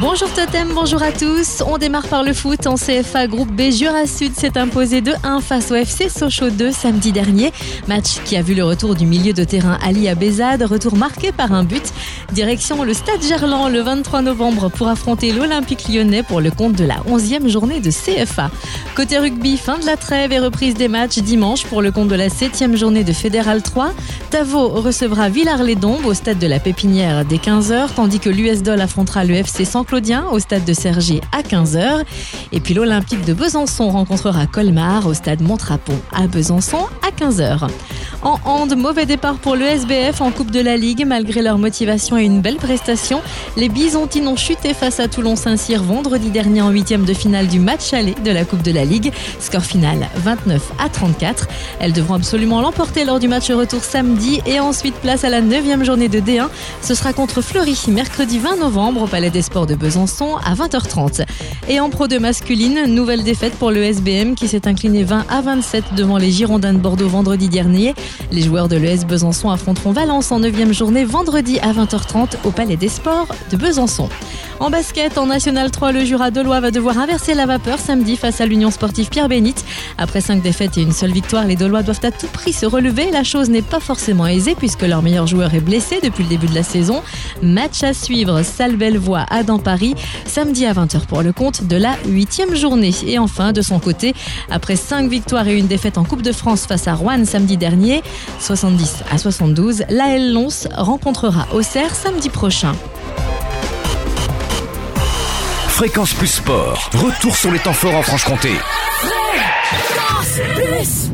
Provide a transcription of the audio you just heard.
Bonjour Totem, bonjour à tous. On démarre par le foot en CFA Groupe B. Jura Sud s'est imposé 2-1 face au FC Sochaux 2 samedi dernier. Match qui a vu le retour du milieu de terrain Ali Abezad, retour marqué par un but. Direction le Stade Gerland le 23 novembre pour affronter l'Olympique lyonnais pour le compte de la 11e journée de CFA. Côté rugby, fin de la trêve et reprise des matchs dimanche pour le compte de la 7e journée de Fédéral 3. Tavo recevra Villars-les-Dombes au stade de la Pépinière dès 15h, tandis que l'US Dol affrontera le FC San Claudien au stade de Cergy à 15h. Et puis l'Olympique de Besançon rencontrera Colmar au stade Montrapon à Besançon à 15h. En hand, mauvais départ pour le SBF en Coupe de la Ligue. Malgré leur motivation et une belle prestation, les Byzantines ont chuté face à Toulon-Saint-Cyr vendredi dernier en huitième de finale du match aller de la Coupe de la Ligue. Score final 29 à 34. Elles devront absolument l'emporter lors du match retour samedi et ensuite place à la neuvième journée de D1. Ce sera contre Fleury mercredi 20 novembre au Palais des Sports de Besançon à 20h30. Et en Pro de masculine, nouvelle défaite pour le SBM qui s'est incliné 20 à 27 devant les Girondins de Bordeaux vendredi dernier. Les joueurs de l'ES Besançon affronteront Valence en 9 journée vendredi à 20h30 au Palais des Sports de Besançon. En basket, en National 3, le Jura Dolois va devoir inverser la vapeur samedi face à l'Union sportive Pierre Bénite. Après 5 défaites et une seule victoire, les Dolois doivent à tout prix se relever. La chose n'est pas forcément aisée puisque leur meilleur joueur est blessé depuis le début de la saison. Match à suivre, salle Bellevoie à dans Paris, samedi à 20h pour le compte de la 8 journée. Et enfin, de son côté, après 5 victoires et une défaite en Coupe de France face à Rouen samedi dernier, 70 à 72, l'AL Lons rencontrera Auxerre samedi prochain. Fréquence Plus Sport, retour sur les temps forts en Franche-Comté. Fréquence Plus